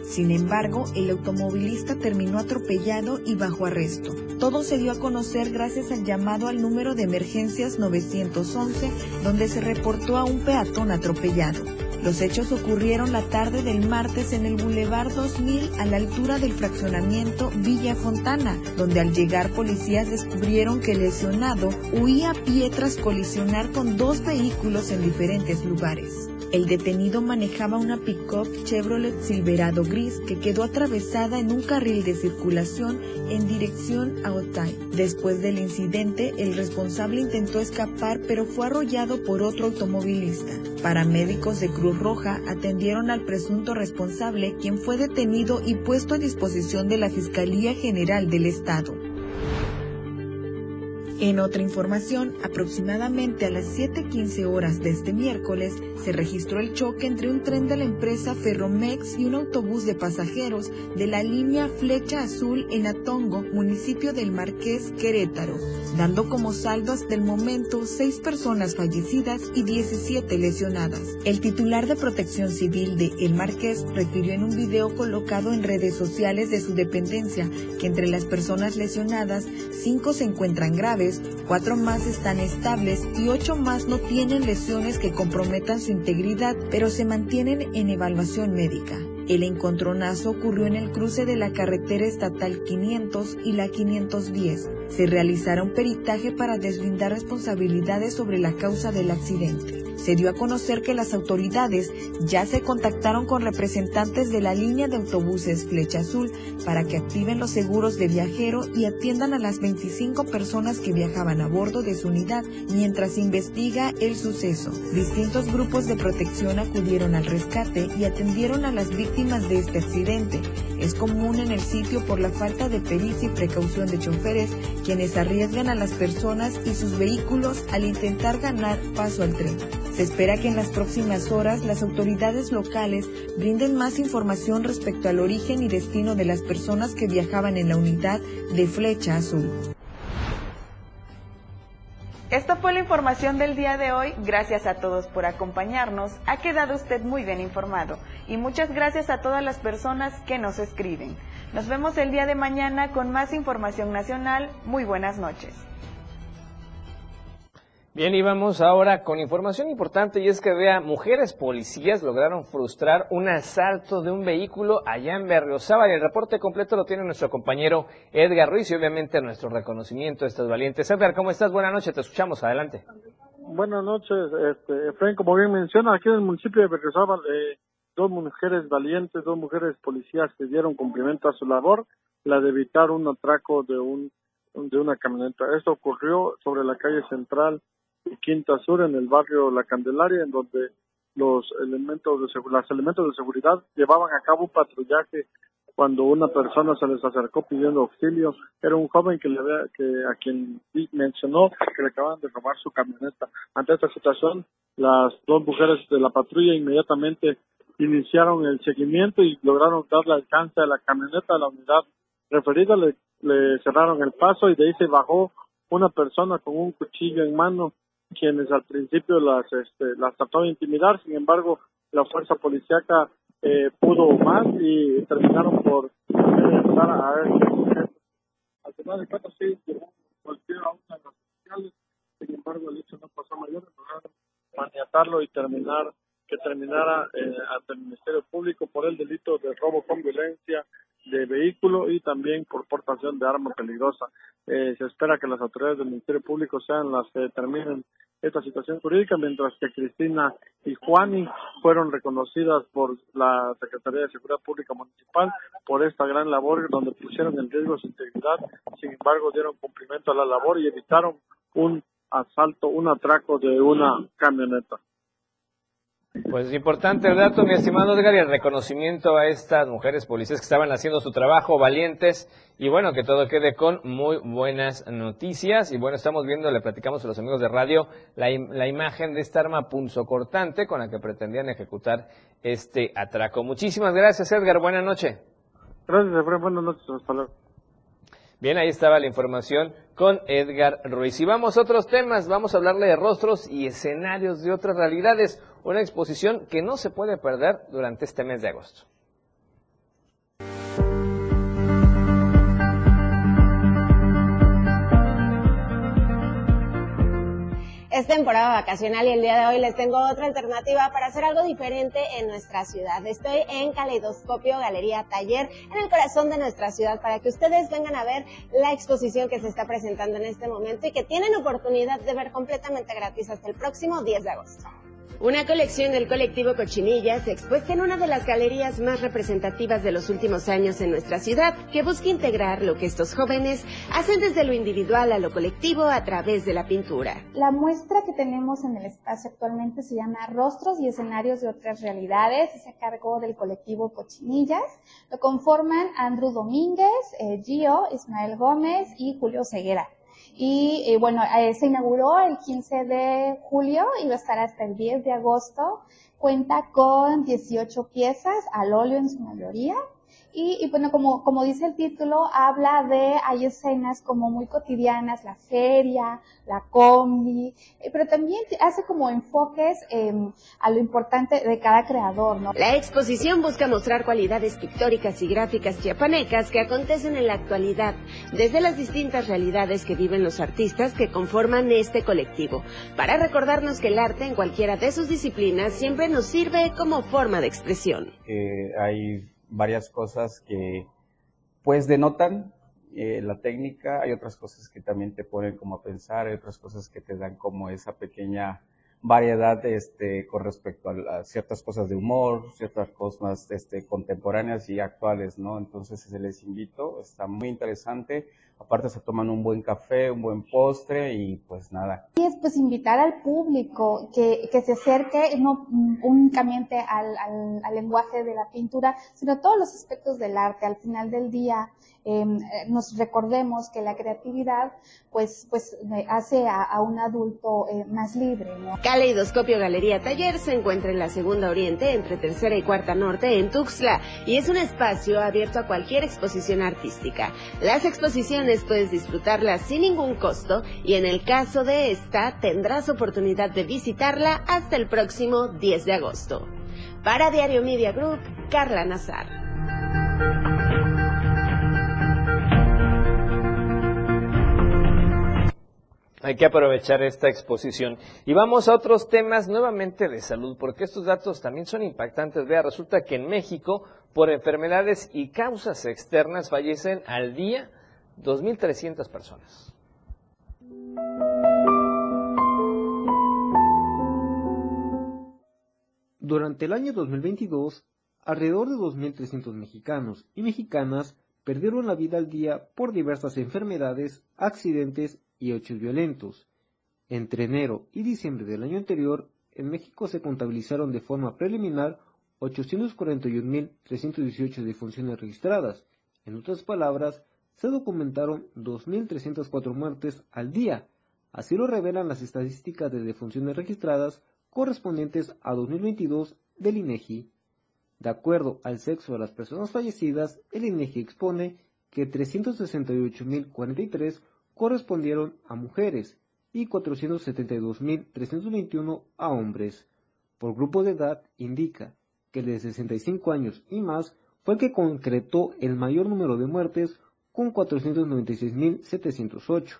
Sin embargo, el automovilista terminó atropellado y bajo arresto. Todo se dio a conocer gracias al llamado al número de emergencias 911, donde se reportó a un peatón atropellado. Los hechos ocurrieron la tarde del martes en el Boulevard 2000 a la altura del fraccionamiento Villa Fontana, donde al llegar policías descubrieron que el lesionado huía a pie tras colisionar con dos vehículos en diferentes lugares. El detenido manejaba una pick-up Chevrolet Silverado gris que quedó atravesada en un carril de circulación en dirección a Otay. Después del incidente, el responsable intentó escapar pero fue arrollado por otro automovilista. Paramédicos de Cruz Roja atendieron al presunto responsable, quien fue detenido y puesto a disposición de la Fiscalía General del Estado. En otra información, aproximadamente a las 7.15 horas de este miércoles, se registró el choque entre un tren de la empresa Ferromex y un autobús de pasajeros de la línea Flecha Azul en Atongo, municipio del Marqués, Querétaro, dando como saldo hasta el momento seis personas fallecidas y 17 lesionadas. El titular de Protección Civil de El Marqués refirió en un video colocado en redes sociales de su dependencia que entre las personas lesionadas, cinco se encuentran graves cuatro más están estables y ocho más no tienen lesiones que comprometan su integridad, pero se mantienen en evaluación médica. El encontronazo ocurrió en el cruce de la carretera estatal 500 y la 510. Se realizará un peritaje para deslindar responsabilidades sobre la causa del accidente se dio a conocer que las autoridades ya se contactaron con representantes de la línea de autobuses Flecha Azul para que activen los seguros de viajero y atiendan a las 25 personas que viajaban a bordo de su unidad mientras investiga el suceso. Distintos grupos de protección acudieron al rescate y atendieron a las víctimas de este accidente. Es común en el sitio por la falta de pericia y precaución de choferes quienes arriesgan a las personas y sus vehículos al intentar ganar paso al tren. Se espera que en las próximas horas las autoridades locales brinden más información respecto al origen y destino de las personas que viajaban en la unidad de Flecha Azul. Esta fue la información del día de hoy. Gracias a todos por acompañarnos. Ha quedado usted muy bien informado. Y muchas gracias a todas las personas que nos escriben. Nos vemos el día de mañana con más información nacional. Muy buenas noches. Bien, y vamos ahora con información importante y es que vea, mujeres policías lograron frustrar un asalto de un vehículo allá en Berriozábal el reporte completo lo tiene nuestro compañero Edgar Ruiz y obviamente nuestro reconocimiento a estas valientes. Edgar, ¿cómo estás? Buenas noches, te escuchamos, adelante. Buenas noches, este, como bien menciona, aquí en el municipio de Berriozábal, eh, dos mujeres valientes, dos mujeres policías que dieron cumplimiento a su labor, la de evitar un atraco de un de una camioneta. Esto ocurrió sobre la calle central Quinta Sur en el barrio La Candelaria, en donde los elementos de los elementos de seguridad llevaban a cabo un patrullaje cuando una persona se les acercó pidiendo auxilio. Era un joven que le que a quien mencionó que le acababan de robar su camioneta. Ante esta situación, las dos mujeres de la patrulla inmediatamente iniciaron el seguimiento y lograron darle alcance a la camioneta a la unidad referida. Le cerraron el paso y de ahí se bajó una persona con un cuchillo en mano quienes al principio las este, las trató de intimidar, sin embargo la fuerza policíaca eh, pudo más y terminaron por eh, a, a al final de cuentas sí cualquier a una de las oficiales, sin embargo el hecho no pasó mayor, lograron maniatarlo y terminar que terminara eh, ante el Ministerio Público por el delito de robo con violencia de vehículo y también por portación de arma peligrosa. Eh, se espera que las autoridades del Ministerio Público sean las que determinen esta situación jurídica, mientras que Cristina y Juani fueron reconocidas por la Secretaría de Seguridad Pública Municipal por esta gran labor donde pusieron en riesgo su integridad, sin embargo dieron cumplimiento a la labor y evitaron un asalto, un atraco de una camioneta. Pues es importante el dato, mi estimado Edgar, y el reconocimiento a estas mujeres policías que estaban haciendo su trabajo, valientes, y bueno, que todo quede con muy buenas noticias. Y bueno, estamos viendo, le platicamos a los amigos de radio, la, la imagen de esta arma punzocortante con la que pretendían ejecutar este atraco. Muchísimas gracias, Edgar, buena noche. Gracias, Efraín, buenas noches, hasta luego. Bien, ahí estaba la información con Edgar Ruiz. Y vamos a otros temas, vamos a hablarle de rostros y escenarios de otras realidades, una exposición que no se puede perder durante este mes de agosto. Es temporada vacacional y el día de hoy les tengo otra alternativa para hacer algo diferente en nuestra ciudad. Estoy en Caleidoscopio Galería Taller, en el corazón de nuestra ciudad, para que ustedes vengan a ver la exposición que se está presentando en este momento y que tienen oportunidad de ver completamente gratis hasta el próximo 10 de agosto. Una colección del colectivo Cochinillas expuesta en una de las galerías más representativas de los últimos años en nuestra ciudad, que busca integrar lo que estos jóvenes hacen desde lo individual a lo colectivo a través de la pintura. La muestra que tenemos en el espacio actualmente se llama Rostros y escenarios de otras realidades, se cargó del colectivo Cochinillas. Lo conforman Andrew Domínguez, eh, Gio, Ismael Gómez y Julio Ceguera. Y eh, bueno, eh, se inauguró el 15 de julio y va a estar hasta el 10 de agosto. Cuenta con 18 piezas al óleo en su mayoría y, bueno, como, como dice el título, habla de, hay escenas como muy cotidianas, la feria, la combi, eh, pero también hace como enfoques em, a lo importante de cada creador, ¿no? La exposición busca mostrar cualidades pictóricas y gráficas chiapanecas que acontecen en la actualidad, desde las distintas realidades que viven los artistas que conforman este colectivo, para recordarnos que el arte en cualquiera de sus disciplinas siempre nos sirve como forma de expresión. Eh, hay varias cosas que pues denotan eh, la técnica, hay otras cosas que también te ponen como a pensar, hay otras cosas que te dan como esa pequeña variedad este, con respecto a, ciertas cosas de humor, ciertas cosas este, contemporáneas y actuales, ¿no? Entonces se les invito, está muy interesante. Aparte se toman un buen café, un buen postre y pues nada. Y es pues invitar al público que, que se acerque no únicamente al, al, al lenguaje de la pintura, sino a todos los aspectos del arte. Al final del día, eh, nos recordemos que la creatividad pues, pues hace a, un adulto eh, más libre. Caleidoscopio Galería Taller se encuentra en la segunda oriente entre tercera y cuarta norte en Tuxtla y es un espacio abierto a cualquier exposición artística. Las exposiciones puedes disfrutarlas sin ningún costo y en el caso de esta tendrás oportunidad de visitarla hasta el próximo 10 de agosto. Para Diario Media Group, Carla Nazar. Hay que aprovechar esta exposición. Y vamos a otros temas nuevamente de salud, porque estos datos también son impactantes. Vea, resulta que en México, por enfermedades y causas externas, fallecen al día 2.300 personas. Durante el año 2022, alrededor de 2.300 mexicanos y mexicanas perdieron la vida al día por diversas enfermedades, accidentes y hechos violentos. Entre enero y diciembre del año anterior, en México se contabilizaron de forma preliminar 841.318 defunciones registradas. En otras palabras, se documentaron 2.304 muertes al día. Así lo revelan las estadísticas de defunciones registradas correspondientes a 2022 del INEGI. De acuerdo al sexo de las personas fallecidas, el INEGI expone que 368.043 correspondieron a mujeres y 472.321 a hombres. Por grupo de edad indica que el de 65 años y más fue el que concretó el mayor número de muertes con 496.708.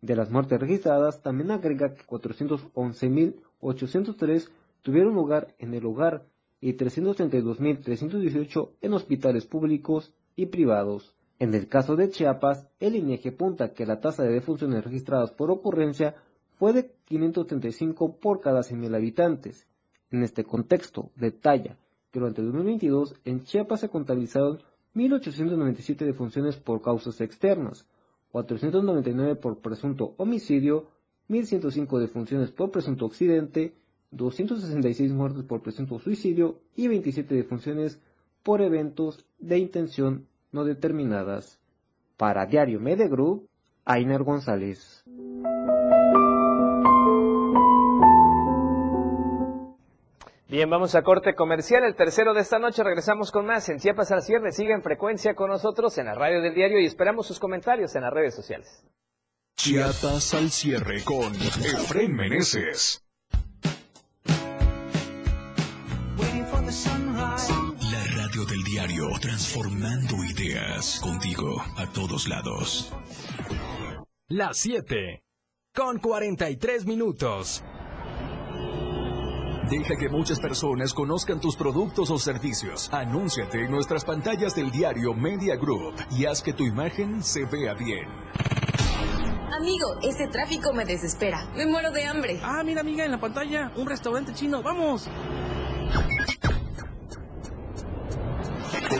De las muertes registradas también agrega que 411.803 tuvieron lugar en el hogar y 332.318 en hospitales públicos y privados. En el caso de Chiapas, el INEGI apunta que la tasa de defunciones registradas por ocurrencia fue de 535 por cada 100.000 habitantes. En este contexto, detalla que durante 2022 en Chiapas se contabilizaron 1.897 defunciones por causas externas, 499 por presunto homicidio, 1.105 defunciones por presunto accidente, 266 muertes por presunto suicidio y 27 defunciones por eventos de intención no determinadas. Para Diario Media Group, Ainer González. Bien, vamos a corte comercial, el tercero de esta noche. Regresamos con más en Chiapas al cierre. Siga en frecuencia con nosotros en la radio del diario y esperamos sus comentarios en las redes sociales. Chiapas al cierre con Efren Meneses. Del diario, transformando ideas contigo a todos lados. Las 7 con 43 minutos. Deja que muchas personas conozcan tus productos o servicios. Anúnciate en nuestras pantallas del diario Media Group y haz que tu imagen se vea bien. Amigo, ese tráfico me desespera. Me muero de hambre. Ah, mira amiga, en la pantalla, un restaurante chino. ¡Vamos!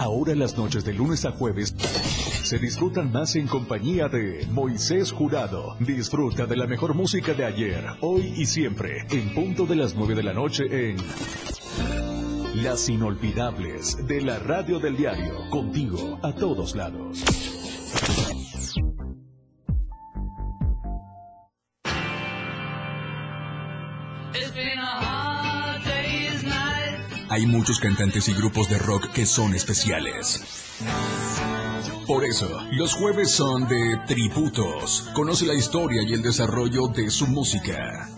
Ahora las noches de lunes a jueves se disfrutan más en compañía de Moisés Jurado. Disfruta de la mejor música de ayer, hoy y siempre, en punto de las 9 de la noche en Las Inolvidables de la Radio del Diario. Contigo a todos lados. Hay muchos cantantes y grupos de rock que son especiales. Por eso, los jueves son de tributos. Conoce la historia y el desarrollo de su música.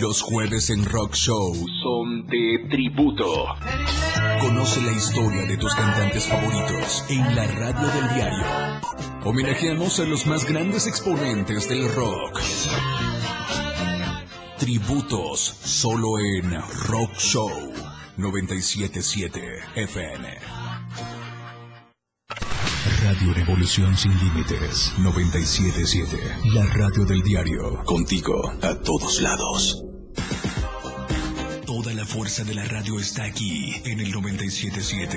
Los jueves en Rock Show son de tributo. Conoce la historia de tus cantantes favoritos en la radio del diario. Homenajeamos a los más grandes exponentes del rock. Tributos solo en Rock Show 977 FM. Radio Revolución sin límites 977. La radio del diario. Contigo a todos lados. Toda la fuerza de la radio está aquí en el 977.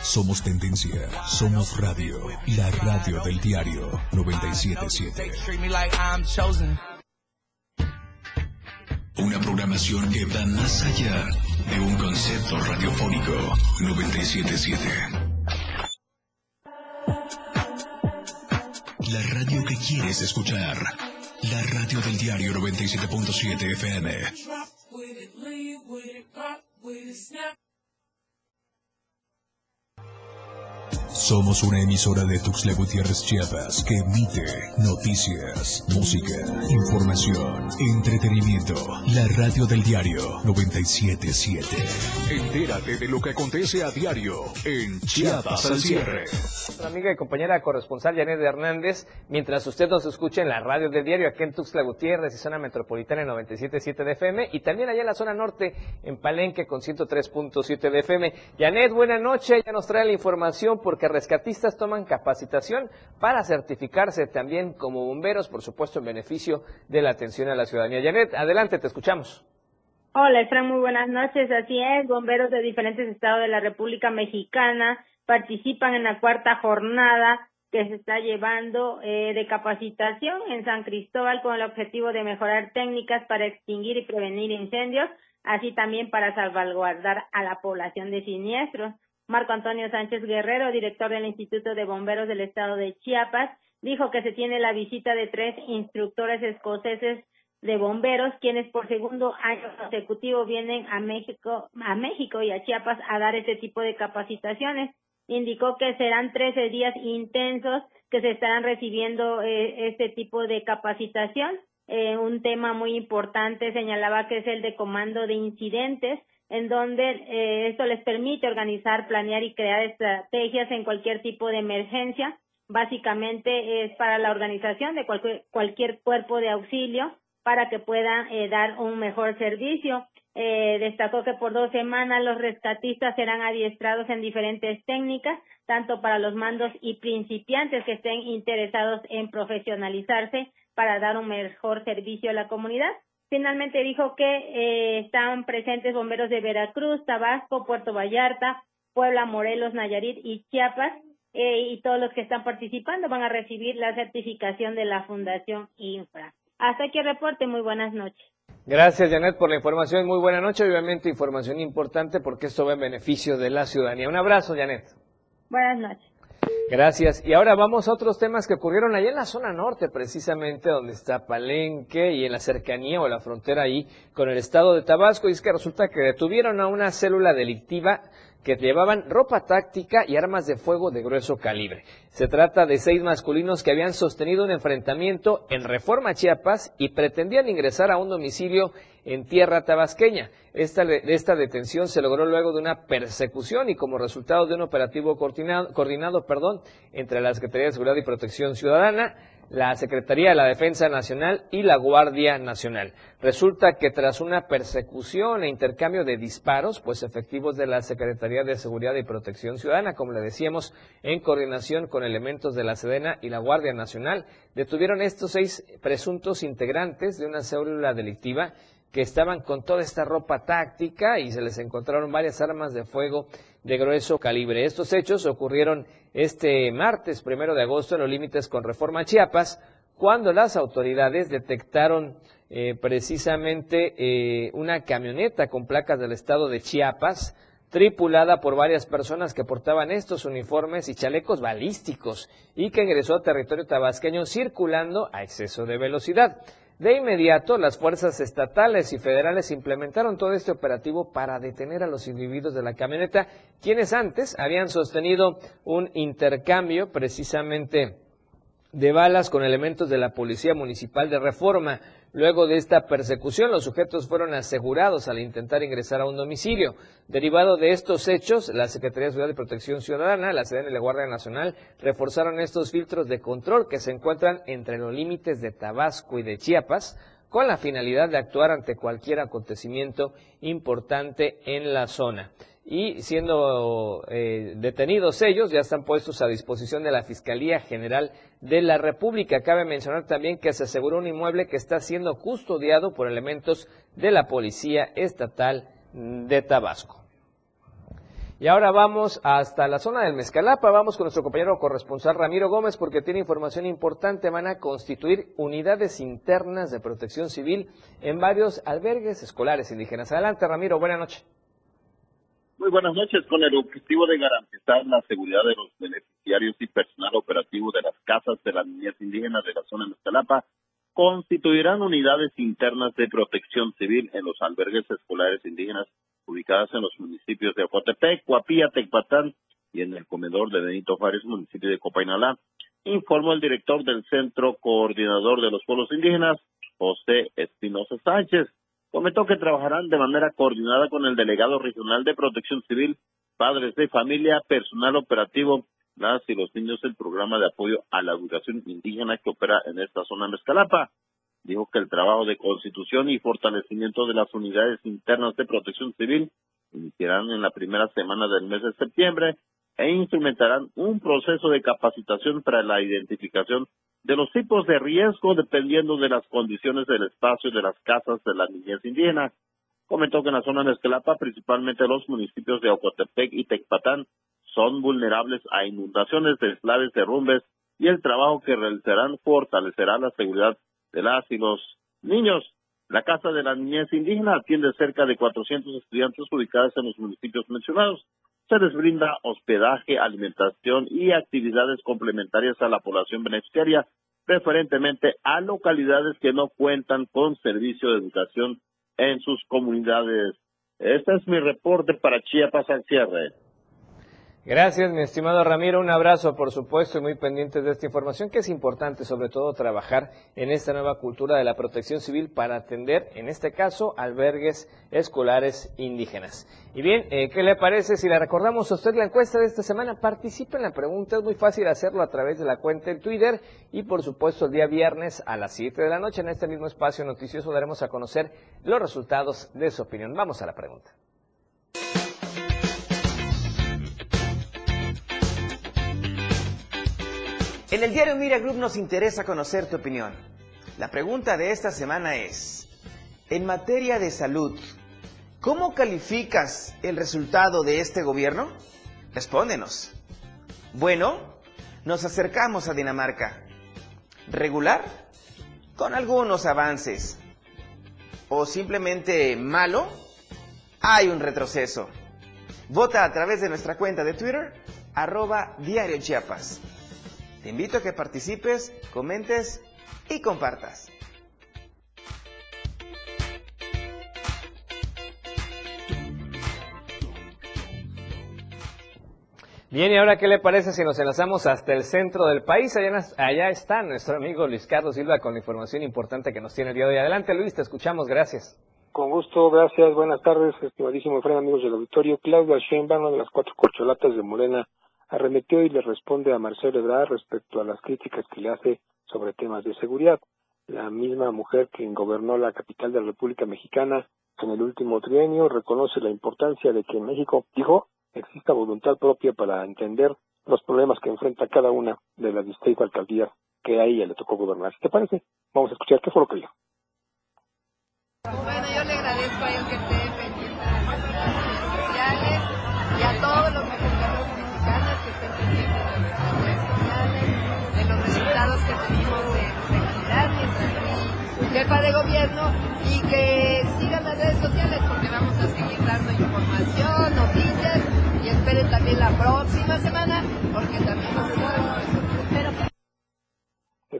Somos tendencia, somos radio, la radio del diario 977. Una programación que va más allá de un concepto radiofónico 977. Quieres escuchar. La radio del diario 97.7 FM. Somos una emisora de Tuxtla Gutiérrez Chiapas que emite noticias, música, información, entretenimiento. La radio del diario 977. Entérate de lo que acontece a diario en Chiapas al cierre. Nuestra amiga y compañera corresponsal Janet Hernández, mientras usted nos escucha en la radio del diario aquí en Tuxtla Gutiérrez y zona metropolitana en 97.7 de FM y también allá en la zona norte en Palenque con 103.7 de FM. Janet, buena noche, ya nos trae la información porque rescatistas toman capacitación para certificarse también como bomberos, por supuesto en beneficio de la atención a la ciudadanía. Janet, adelante, te escuchamos. Hola, Efraín, muy buenas noches. Así es, bomberos de diferentes estados de la República Mexicana participan en la cuarta jornada que se está llevando eh, de capacitación en San Cristóbal con el objetivo de mejorar técnicas para extinguir y prevenir incendios, así también para salvaguardar a la población de siniestros. Marco Antonio Sánchez Guerrero, director del Instituto de Bomberos del Estado de Chiapas, dijo que se tiene la visita de tres instructores escoceses de bomberos, quienes por segundo año consecutivo vienen a México, a México y a Chiapas a dar este tipo de capacitaciones. Indicó que serán 13 días intensos que se estarán recibiendo eh, este tipo de capacitación. Eh, un tema muy importante señalaba que es el de comando de incidentes, en donde eh, esto les permite organizar, planear y crear estrategias en cualquier tipo de emergencia. Básicamente es para la organización de cualquier, cualquier cuerpo de auxilio para que puedan eh, dar un mejor servicio. Eh, destacó que por dos semanas los rescatistas serán adiestrados en diferentes técnicas, tanto para los mandos y principiantes que estén interesados en profesionalizarse para dar un mejor servicio a la comunidad. Finalmente dijo que eh, están presentes bomberos de Veracruz, Tabasco, Puerto Vallarta, Puebla, Morelos, Nayarit y Chiapas, eh, y todos los que están participando van a recibir la certificación de la Fundación Infra. Hasta aquí el reporte, muy buenas noches. Gracias, Janet, por la información. Muy buena noche. Obviamente, información importante porque esto va en beneficio de la ciudadanía. Un abrazo, Janet. Buenas noches. Gracias. Y ahora vamos a otros temas que ocurrieron allá en la zona norte, precisamente donde está Palenque y en la cercanía o la frontera ahí con el estado de Tabasco. Y es que resulta que detuvieron a una célula delictiva que llevaban ropa táctica y armas de fuego de grueso calibre. Se trata de seis masculinos que habían sostenido un enfrentamiento en Reforma Chiapas y pretendían ingresar a un domicilio en tierra tabasqueña. Esta, detención se logró luego de una persecución y como resultado de un operativo coordinado, coordinado perdón, entre la Secretaría de Seguridad y Protección Ciudadana, la Secretaría de la Defensa Nacional y la Guardia Nacional. Resulta que tras una persecución e intercambio de disparos, pues efectivos de la Secretaría de Seguridad y Protección Ciudadana, como le decíamos, en coordinación con elementos de la Sedena y la Guardia Nacional, detuvieron estos seis presuntos integrantes de una célula delictiva que estaban con toda esta ropa táctica y se les encontraron varias armas de fuego de grueso calibre. Estos hechos ocurrieron este martes primero de agosto en los límites con Reforma Chiapas, cuando las autoridades detectaron eh, precisamente eh, una camioneta con placas del estado de Chiapas, tripulada por varias personas que portaban estos uniformes y chalecos balísticos y que ingresó a territorio tabasqueño circulando a exceso de velocidad. De inmediato, las fuerzas estatales y federales implementaron todo este operativo para detener a los individuos de la camioneta, quienes antes habían sostenido un intercambio precisamente de balas con elementos de la Policía Municipal de Reforma. Luego de esta persecución, los sujetos fueron asegurados al intentar ingresar a un domicilio. Derivado de estos hechos, la Secretaría de y Protección Ciudadana, la SEDEN y la Guardia Nacional reforzaron estos filtros de control que se encuentran entre los límites de Tabasco y de Chiapas, con la finalidad de actuar ante cualquier acontecimiento importante en la zona y siendo eh, detenidos ellos, ya están puestos a disposición de la Fiscalía General de la República. Cabe mencionar también que se aseguró un inmueble que está siendo custodiado por elementos de la Policía Estatal de Tabasco. Y ahora vamos hasta la zona del Mezcalapa, vamos con nuestro compañero corresponsal Ramiro Gómez porque tiene información importante, van a constituir unidades internas de protección civil en varios albergues escolares indígenas. Adelante Ramiro, buenas noches. Muy buenas noches. Con el objetivo de garantizar la seguridad de los beneficiarios y personal operativo de las casas de las niñas indígenas de la zona de Escalapa, constituirán unidades internas de protección civil en los albergues escolares indígenas ubicadas en los municipios de Ocotepec, Cuapía, Tecpatán y en el comedor de Benito Juárez, municipio de Copainalá, informó el director del Centro Coordinador de los Pueblos Indígenas, José Espinosa Sánchez comentó que trabajarán de manera coordinada con el delegado regional de protección civil, padres de familia, personal operativo, las y los niños del programa de apoyo a la educación indígena que opera en esta zona de Escalapa. Dijo que el trabajo de constitución y fortalecimiento de las unidades internas de protección civil iniciarán en la primera semana del mes de septiembre e instrumentarán un proceso de capacitación para la identificación de los tipos de riesgo dependiendo de las condiciones del espacio de las casas de la niñez indígena. Comentó que en la zona de Escalapa, principalmente los municipios de Ocotepec y Tecpatán, son vulnerables a inundaciones, deslaves, derrumbes y el trabajo que realizarán fortalecerá la seguridad de las y los niños. La Casa de la Niñez Indígena atiende cerca de 400 estudiantes ubicados en los municipios mencionados se les brinda hospedaje, alimentación y actividades complementarias a la población beneficiaria, preferentemente a localidades que no cuentan con servicio de educación en sus comunidades. Este es mi reporte para Chiapas al cierre. Gracias, mi estimado Ramiro. Un abrazo, por supuesto, y muy pendientes de esta información, que es importante, sobre todo, trabajar en esta nueva cultura de la protección civil para atender, en este caso, albergues escolares indígenas. Y bien, eh, ¿qué le parece si le recordamos a usted la encuesta de esta semana? Participe en la pregunta, es muy fácil hacerlo a través de la cuenta en Twitter y, por supuesto, el día viernes a las 7 de la noche en este mismo espacio noticioso daremos a conocer los resultados de su opinión. Vamos a la pregunta. En el diario Mira Group nos interesa conocer tu opinión. La pregunta de esta semana es, en materia de salud, ¿cómo calificas el resultado de este gobierno? Respóndenos. Bueno, nos acercamos a Dinamarca. ¿Regular? Con algunos avances. o simplemente malo, hay un retroceso. Vota a través de nuestra cuenta de Twitter, arroba Diario. Te invito a que participes, comentes y compartas. Bien, y ahora, ¿qué le parece si nos enlazamos hasta el centro del país? Allá, allá está nuestro amigo Luis Carlos Silva con la información importante que nos tiene el día de hoy. Adelante, Luis, te escuchamos, gracias. Con gusto, gracias, buenas tardes, estimadísimo Fred, amigos del auditorio. Claudia Sheinbaum, una de las cuatro corcholatas de Morena, arremetió y le responde a Marcelo Ebrard respecto a las críticas que le hace sobre temas de seguridad. La misma mujer que gobernó la capital de la República Mexicana en el último trienio reconoce la importancia de que en México, dijo, exista voluntad propia para entender los problemas que enfrenta cada una de las distintas alcaldías que a ella le tocó gobernar. ¿Te parece? Vamos a escuchar qué fue lo que dijo. Bueno, yo le agradezco a él que esté pendiente redes sociales y a todos los jefa de gobierno y que sigan las redes sociales porque vamos a seguir dando información, noticias y esperen también la próxima semana porque también nos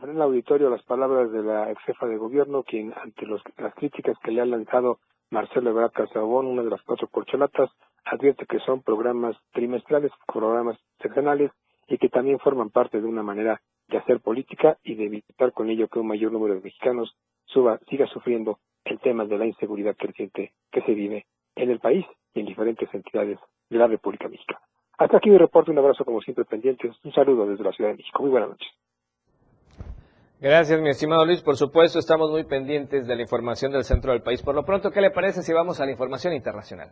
en el auditorio las palabras de la ex jefa de gobierno, quien ante los, las críticas que le ha lanzado Marcelo Ebrard Casabón, una de las cuatro corcholatas, advierte que son programas trimestrales, programas seccionales y que también forman parte de una manera de hacer política y de evitar con ello que un mayor número de mexicanos suba, siga sufriendo el tema de la inseguridad creciente que se vive en el país y en diferentes entidades de la República Mexicana. Hasta aquí mi reporte, un abrazo como siempre pendientes, un saludo desde la Ciudad de México. Muy buenas noches. Gracias, mi estimado Luis. Por supuesto, estamos muy pendientes de la información del centro del país. Por lo pronto, ¿qué le parece si vamos a la información internacional?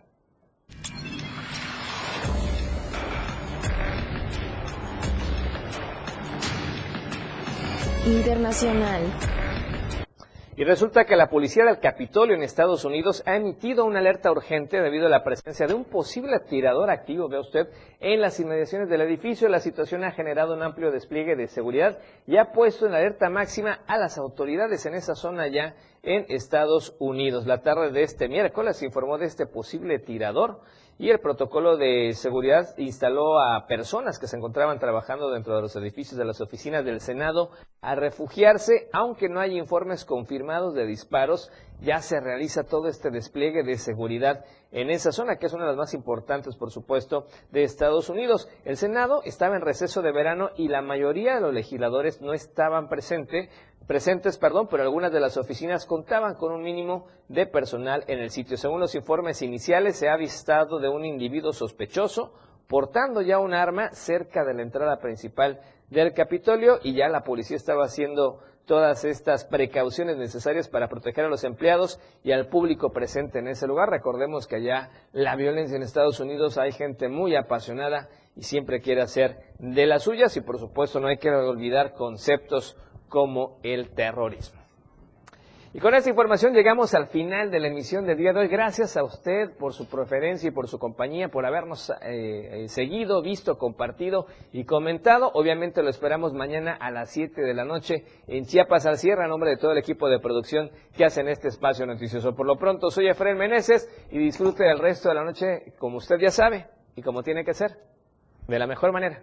Internacional. Y resulta que la policía del Capitolio en Estados Unidos ha emitido una alerta urgente debido a la presencia de un posible tirador activo, ve usted, en las inmediaciones del edificio. La situación ha generado un amplio despliegue de seguridad y ha puesto en alerta máxima a las autoridades en esa zona ya en Estados Unidos. La tarde de este miércoles se informó de este posible tirador y el protocolo de seguridad instaló a personas que se encontraban trabajando dentro de los edificios de las oficinas del Senado a refugiarse, aunque no hay informes confirmados de disparos, ya se realiza todo este despliegue de seguridad en esa zona, que es una de las más importantes, por supuesto, de Estados Unidos. El Senado estaba en receso de verano y la mayoría de los legisladores no estaban presentes presentes, perdón, pero algunas de las oficinas contaban con un mínimo de personal en el sitio. Según los informes iniciales, se ha avistado de un individuo sospechoso portando ya un arma cerca de la entrada principal del Capitolio y ya la policía estaba haciendo todas estas precauciones necesarias para proteger a los empleados y al público presente en ese lugar. Recordemos que allá la violencia en Estados Unidos hay gente muy apasionada y siempre quiere hacer de las suyas y por supuesto no hay que olvidar conceptos como el terrorismo. Y con esta información llegamos al final de la emisión del día de hoy. Gracias a usted por su preferencia y por su compañía, por habernos eh, eh, seguido, visto, compartido y comentado. Obviamente lo esperamos mañana a las 7 de la noche en Chiapas al Sierra, a nombre de todo el equipo de producción que hacen este espacio noticioso. Por lo pronto, soy Efraín Meneses y disfrute del resto de la noche como usted ya sabe y como tiene que ser, de la mejor manera.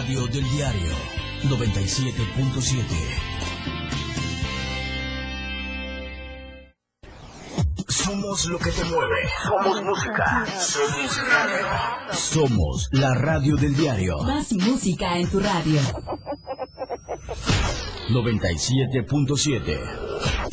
Radio del diario 97.7. Somos lo que te mueve. Somos música. Somos radio. Somos la radio del diario. Más música en tu radio. 97.7.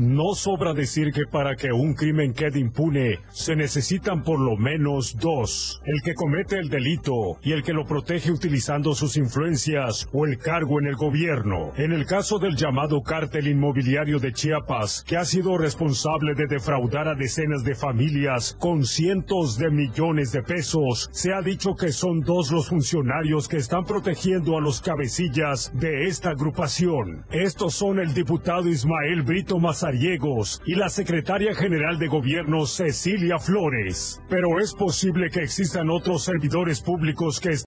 No sobra decir que para que un crimen quede impune se necesitan por lo menos dos, el que comete el delito y el que lo protege utilizando sus influencias o el cargo en el gobierno. En el caso del llamado cártel inmobiliario de Chiapas, que ha sido responsable de defraudar a decenas de familias con cientos de millones de pesos, se ha dicho que son dos los funcionarios que están protegiendo a los cabecillas de esta agrupación. Estos son el diputado Ismael Brito Y la secretaria general de gobierno Cecilia Flores. Pero es posible que existan otros servidores públicos que